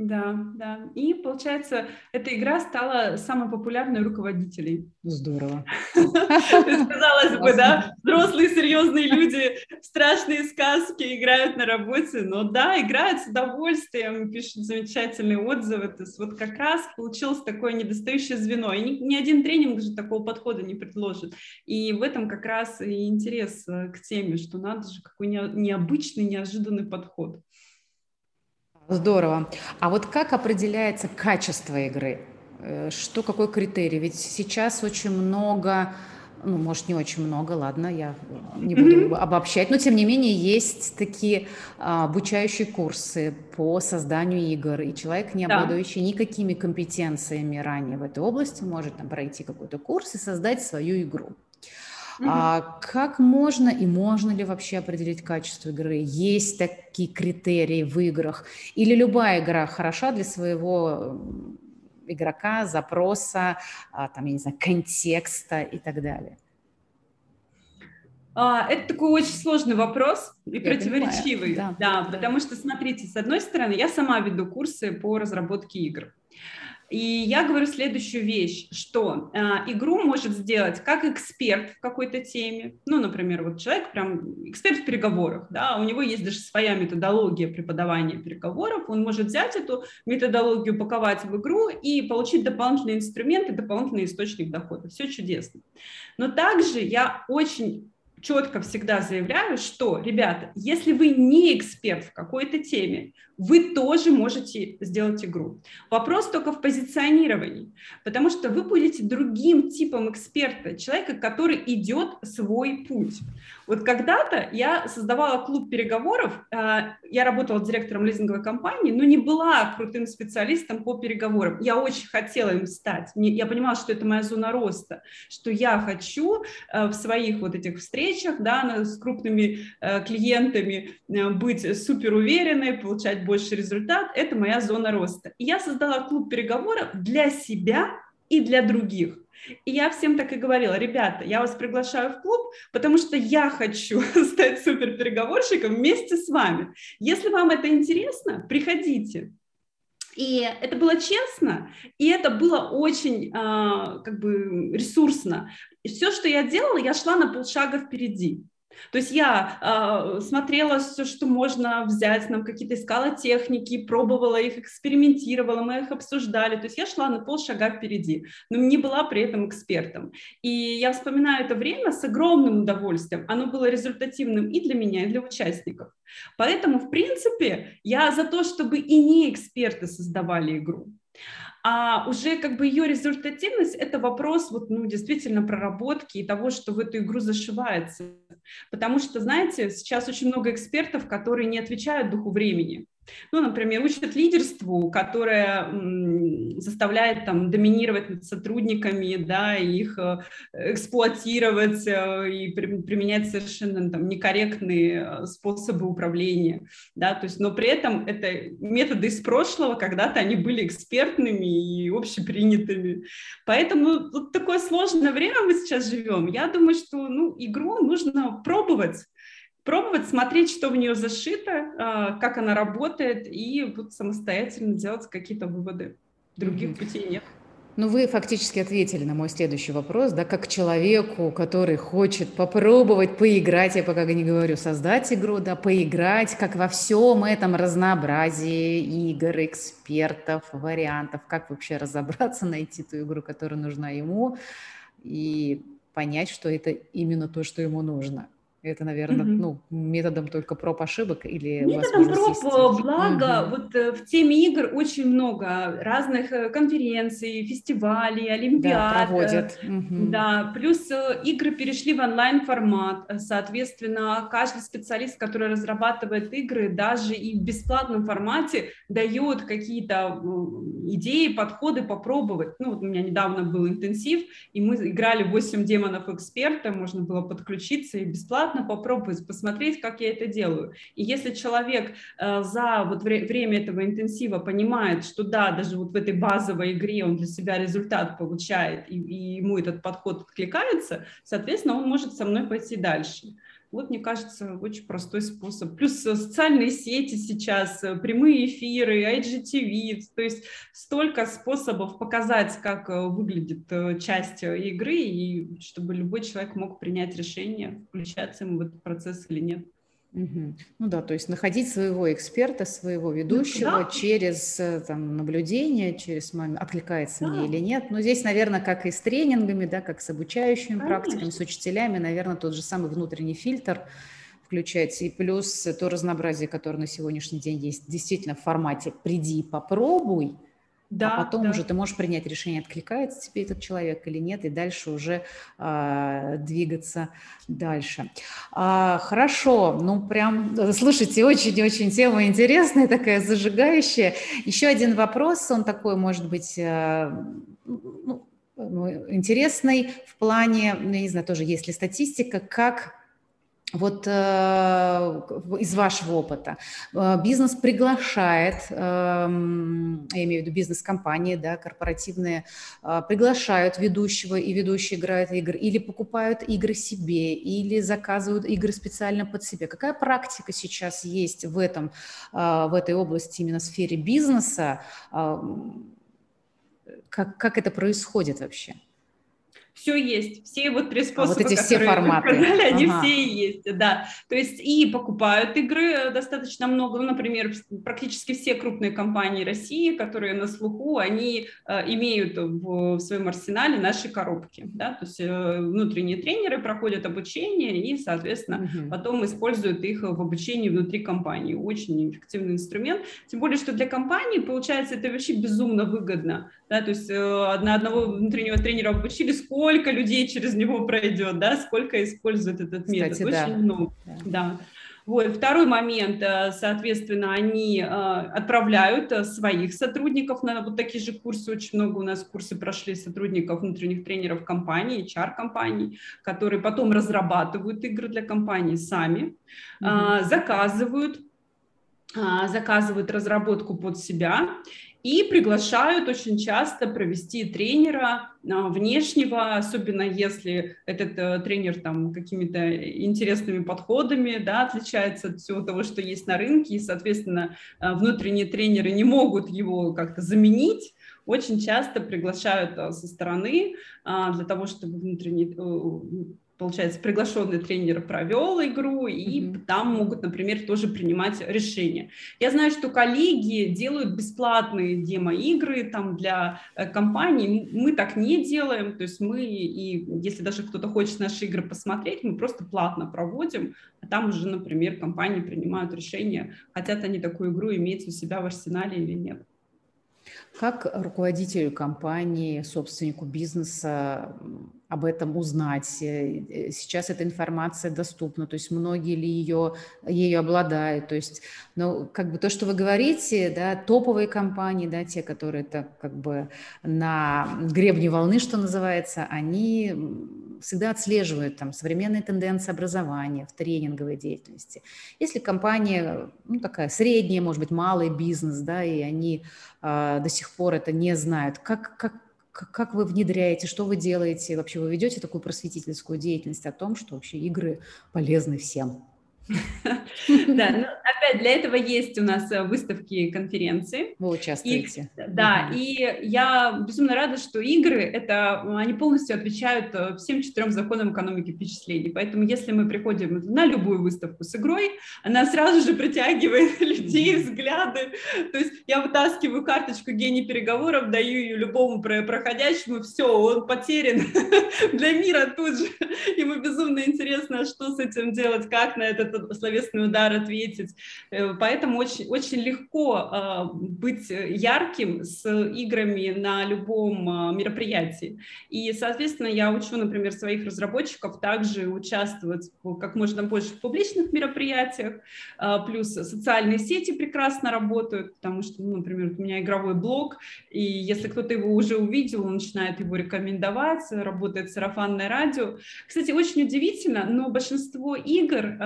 Да, да. И получается, эта игра стала самой популярной у руководителей. Здорово. [LAUGHS] Казалось бы, да, взрослые серьезные люди страшные сказки играют на работе, но да, играют с удовольствием, пишут замечательные отзывы. То есть вот как раз получилось такое недостающее звено. И ни, один тренинг же такого подхода не предложит. И в этом как раз и интерес э, к теме, что надо же какой необычный, неожиданный подход. Здорово. А вот как определяется качество игры? Э, что, какой критерий? Ведь сейчас очень много, ну, может, не очень много, ладно, я не буду обобщать, но, тем не менее, есть такие а, обучающие курсы по созданию игр, и человек, не обладающий да. никакими компетенциями ранее в этой области, может там пройти какой-то курс и создать свою игру. А как можно и можно ли вообще определить качество игры? Есть такие критерии в играх? Или любая игра хороша для своего игрока, запроса, а, там, я не знаю, контекста и так далее? А, это такой очень сложный вопрос и я противоречивый. Понимаю, да, да, потому что, смотрите, с одной стороны, я сама веду курсы по разработке игр. И я говорю следующую вещь, что э, игру может сделать как эксперт в какой-то теме, ну, например, вот человек прям эксперт в переговорах, да, у него есть даже своя методология преподавания переговоров, он может взять эту методологию, упаковать в игру и получить дополнительные инструменты, дополнительный источник дохода. Все чудесно. Но также я очень четко всегда заявляю, что, ребята, если вы не эксперт в какой-то теме, вы тоже можете сделать игру. Вопрос только в позиционировании, потому что вы будете другим типом эксперта, человека, который идет свой путь. Вот когда-то я создавала клуб переговоров, а, я работала директором лизинговой компании, но не была крутым специалистом по переговорам. Я очень хотела им стать. Я понимала, что это моя зона роста, что я хочу а, в своих вот этих встречах да, с крупными а, клиентами быть супер уверенной, получать больше результат, это моя зона роста. И я создала клуб переговоров для себя и для других. И я всем так и говорила, ребята, я вас приглашаю в клуб, потому что я хочу [LAUGHS] стать супер переговорщиком вместе с вами. Если вам это интересно, приходите. И это было честно, и это было очень э, как бы ресурсно. И все, что я делала, я шла на полшага впереди. То есть я э, смотрела все, что можно взять, нам какие-то искала техники, пробовала их, экспериментировала, мы их обсуждали. То есть я шла на полшага впереди, но не была при этом экспертом. И я вспоминаю это время с огромным удовольствием. Оно было результативным и для меня, и для участников. Поэтому, в принципе, я за то, чтобы и не эксперты создавали игру а уже как бы ее результативность – это вопрос вот, ну, действительно проработки и того, что в эту игру зашивается. Потому что, знаете, сейчас очень много экспертов, которые не отвечают духу времени. Ну, например, учат лидерству, которое заставляет там доминировать над сотрудниками, да, их э, эксплуатировать э, и применять совершенно там некорректные э, способы управления, да, то есть, но при этом это методы из прошлого, когда-то они были экспертными и общепринятыми, поэтому вот такое сложное время мы сейчас живем. Я думаю, что, ну, игру нужно пробовать, пробовать, смотреть, что в нее зашито, а, как она работает, и вот самостоятельно делать какие-то выводы. Других mm-hmm. путей нет. Ну, вы фактически ответили на мой следующий вопрос, да, как человеку, который хочет попробовать поиграть, я пока не говорю создать игру, да, поиграть, как во всем этом разнообразии игр, экспертов, вариантов, как вообще разобраться, найти ту игру, которая нужна ему, и понять, что это именно то, что ему нужно. Это, наверное, угу. ну, методом только проб ошибок или методом проб. Э, благо, угу. вот э, в теме игр очень много разных э, конференций, фестивалей, олимпиад. Да, проводят. Угу. Да, плюс игры перешли в онлайн формат, соответственно, каждый специалист, который разрабатывает игры, даже и в бесплатном формате дает какие-то идеи, подходы попробовать. Ну, вот у меня недавно был интенсив, и мы играли 8 демонов эксперта, можно было подключиться и бесплатно бесплатно попробовать, посмотреть, как я это делаю. И если человек э, за вот вре- время этого интенсива понимает, что да, даже вот в этой базовой игре он для себя результат получает, и, и ему этот подход откликается, соответственно, он может со мной пойти дальше. Вот, мне кажется, очень простой способ. Плюс социальные сети сейчас, прямые эфиры, IGTV, то есть столько способов показать, как выглядит часть игры, и чтобы любой человек мог принять решение, включаться ему в этот процесс или нет. Угу. Ну да, то есть находить своего эксперта, своего ведущего да. через э, там, наблюдение, через откликается да. мне или нет. Но здесь, наверное, как и с тренингами, да, как с обучающими Конечно. практиками, с учителями, наверное, тот же самый внутренний фильтр включается. И плюс то разнообразие, которое на сегодняшний день есть, действительно в формате «приди, попробуй», а да, а потом да. уже ты можешь принять решение, откликается тебе этот человек или нет, и дальше уже а, двигаться дальше. А, хорошо, ну прям, слушайте, очень-очень тема интересная, такая зажигающая. Еще один вопрос, он такой, может быть, а, ну, интересный в плане, ну, я не знаю, тоже есть ли статистика, как вот э, из вашего опыта э, бизнес приглашает, э, я имею в виду бизнес-компании, да, корпоративные, э, приглашают ведущего, и ведущий играет игры, или покупают игры себе, или заказывают игры специально под себя. Какая практика сейчас есть в, этом, э, в этой области, именно в сфере бизнеса? Э, как, как это происходит вообще? Все есть, все вот три способа, а вот эти все форматы. сказали, они ага. все есть, да. То есть и покупают игры э, достаточно много, ну, например, практически все крупные компании России, которые на слуху, они э, имеют в, в своем арсенале наши коробки, да, то есть э, внутренние тренеры проходят обучение и, соответственно, угу. потом используют их в обучении внутри компании. Очень эффективный инструмент, тем более, что для компании, получается, это вообще безумно выгодно, да, то есть э, на одного внутреннего тренера обучили, сколько людей через него пройдет, да, сколько использует этот метод, Кстати, очень да. много, да. да. Вот. Второй момент, э, соответственно, они э, отправляют своих сотрудников на вот такие же курсы. Очень много у нас курсы прошли сотрудников внутренних тренеров компаний, HR-компаний, которые потом разрабатывают игры для компаний сами, mm-hmm. заказывают, заказывают разработку под себя и приглашают очень часто провести тренера а, внешнего, особенно если этот э, тренер там какими-то интересными подходами, да, отличается от всего того, что есть на рынке, и, соответственно, а, внутренние тренеры не могут его как-то заменить, очень часто приглашают а, со стороны для того, чтобы внутренний э, получается, приглашенный тренер провел игру, и mm-hmm. там могут, например, тоже принимать решения. Я знаю, что коллеги делают бесплатные демо-игры там для э, компаний. Мы так не делаем, то есть мы, и если даже кто-то хочет наши игры посмотреть, мы просто платно проводим, а там уже, например, компании принимают решение, хотят они такую игру иметь у себя в арсенале или нет. Как руководителю компании, собственнику бизнеса об этом узнать? Э, э, сейчас эта информация доступна, то есть многие ли ее, ею обладают? То есть, ну, как бы то, что вы говорите, да, топовые компании, да, те, которые это как бы на гребне волны, что называется, они всегда отслеживают там современные тенденции образования в тренинговой деятельности. Если компания, ну, такая средняя, может быть, малый бизнес, да, и они э, до сих пор это не знают, как, как, как вы внедряете, что вы делаете, вообще вы ведете такую просветительскую деятельность о том, что вообще игры полезны всем? Да, ну, опять для этого есть у нас э, выставки и конференции. Вы участвуете. И, да, угу. и я безумно рада, что игры, это, они полностью отвечают э, всем четырем законам экономики впечатлений. Поэтому если мы приходим на любую выставку с игрой, она сразу же притягивает [LAUGHS] людей, взгляды. То есть я вытаскиваю карточку гений переговоров, даю ее любому проходящему, все, он потерян [LAUGHS] для мира тут же. Ему безумно интересно, что с этим делать, как на этот словесный удар ответить. Э, поэтому очень, очень легко а, быть ярким с играми на любом а, мероприятии. И, соответственно, я учу, например, своих разработчиков также участвовать как можно больше в публичных мероприятиях, а, плюс социальные сети прекрасно работают, потому что, ну, например, у меня игровой блог, и если кто-то его уже увидел, он начинает его рекомендовать, работает сарафанное радио. Кстати, очень удивительно, но большинство игр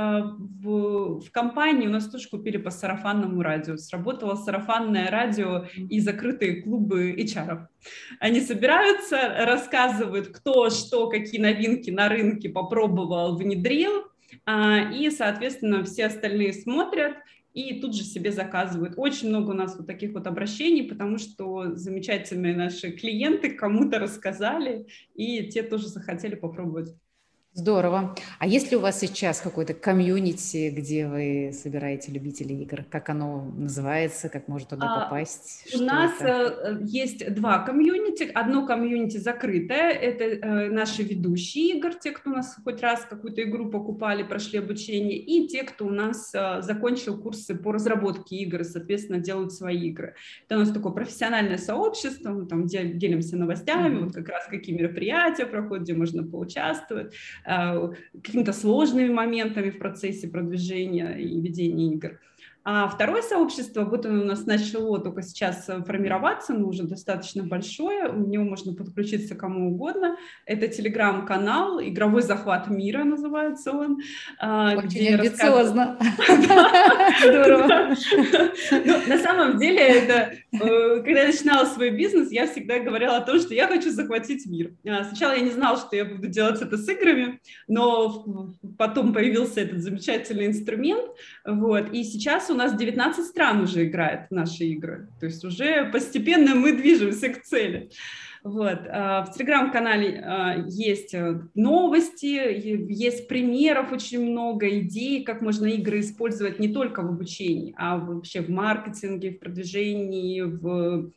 в, в компании у нас тоже купили по сарафанному радио. Сработало сарафанное радио и закрытые клубы HR. Они собираются, рассказывают, кто что, какие новинки на рынке попробовал, внедрил, и, соответственно, все остальные смотрят, и тут же себе заказывают. Очень много у нас вот таких вот обращений, потому что замечательные наши клиенты кому-то рассказали, и те тоже захотели попробовать. Здорово. А есть ли у вас сейчас какой-то комьюнити, где вы собираете любителей игр? Как оно называется? Как может туда а, попасть? У Что нас это? Э, есть два комьюнити. Одно комьюнити закрытое, это э, наши ведущие игр, те, кто у нас хоть раз какую-то игру покупали, прошли обучение, и те, кто у нас э, закончил курсы по разработке игр, соответственно, делают свои игры. Это у нас такое профессиональное сообщество, мы там делимся новостями, mm-hmm. вот как раз какие мероприятия проходят, где можно поучаствовать Э, какими-то сложными моментами в процессе продвижения и ведения игр. А второе сообщество, вот оно у нас начало только сейчас э, формироваться, но уже достаточно большое, у него можно подключиться кому угодно. Это телеграм-канал «Игровой захват мира» называется он. А, Очень амбициозно. [LAUGHS] Здорово. Ну, на самом деле, это, э, когда я начинала свой бизнес, я всегда говорила о том, что я хочу захватить мир. А, сначала я не знала, что я буду делать это с играми, но потом появился этот замечательный инструмент, вот, и сейчас у нас 19 стран уже играет наши игры. То есть уже постепенно мы движемся к цели. Вот. А, в телеграм-канале а, есть э, новости, есть примеров очень много, идей, как можно игры использовать не только в обучении, а вообще в маркетинге, в продвижении, в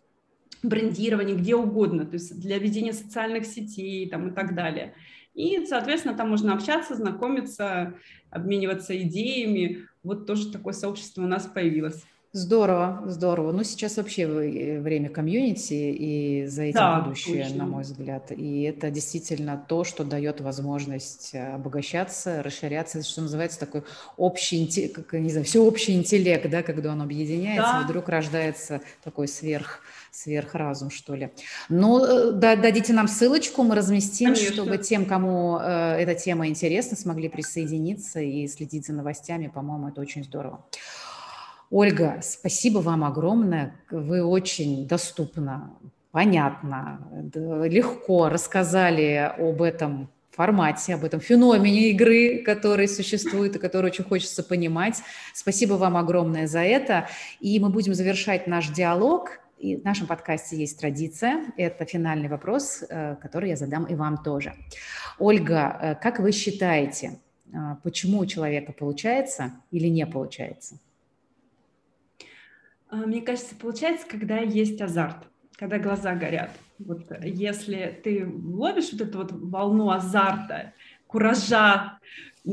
брендировании, где угодно, то есть для ведения социальных сетей там, и так далее. И, соответственно, там можно общаться, знакомиться, обмениваться идеями. Вот тоже такое сообщество у нас появилось. Здорово, здорово. Ну, сейчас вообще э, время комьюнити, и за этим да, будущее, точно. на мой взгляд. И это действительно то, что дает возможность э, обогащаться, расширяться, что называется такой общий, как, не знаю, всеобщий интеллект, да, когда он объединяется, да. вдруг рождается такой сверх сверхразум, что ли. Ну, э, да, дадите нам ссылочку, мы разместим, Конечно. чтобы тем, кому э, эта тема интересна, смогли присоединиться и следить за новостями. По-моему, это очень здорово. Ольга, спасибо вам огромное. Вы очень доступно, понятно, легко рассказали об этом формате, об этом феномене игры, который существует и который очень хочется понимать. Спасибо вам огромное за это. И мы будем завершать наш диалог. И в нашем подкасте есть традиция. Это финальный вопрос, э, который я задам и вам тоже. Ольга, э, как вы считаете, э, почему у человека получается или не получается? А, мне кажется, получается, когда есть азарт, когда глаза горят. Вот если ты ловишь вот эту вот волну азарта, куража,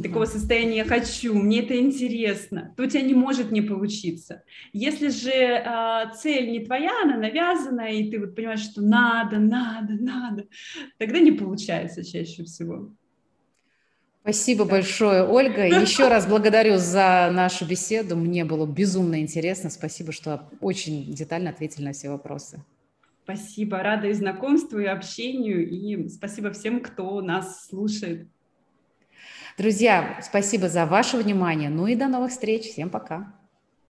такого состояния «я хочу», «мне это интересно», то у тебя не может не получиться. Если же э, цель не твоя, она навязана, и ты вот понимаешь, что надо, надо, надо, тогда не получается чаще всего. Спасибо большое, Ольга. [LAUGHS] Еще раз благодарю за нашу беседу. Мне было безумно интересно. Спасибо, что очень детально ответили на все вопросы. Спасибо. Рада и знакомству, и общению. И спасибо всем, кто нас слушает. Друзья, спасибо за ваше внимание. Ну и до новых встреч. Всем пока.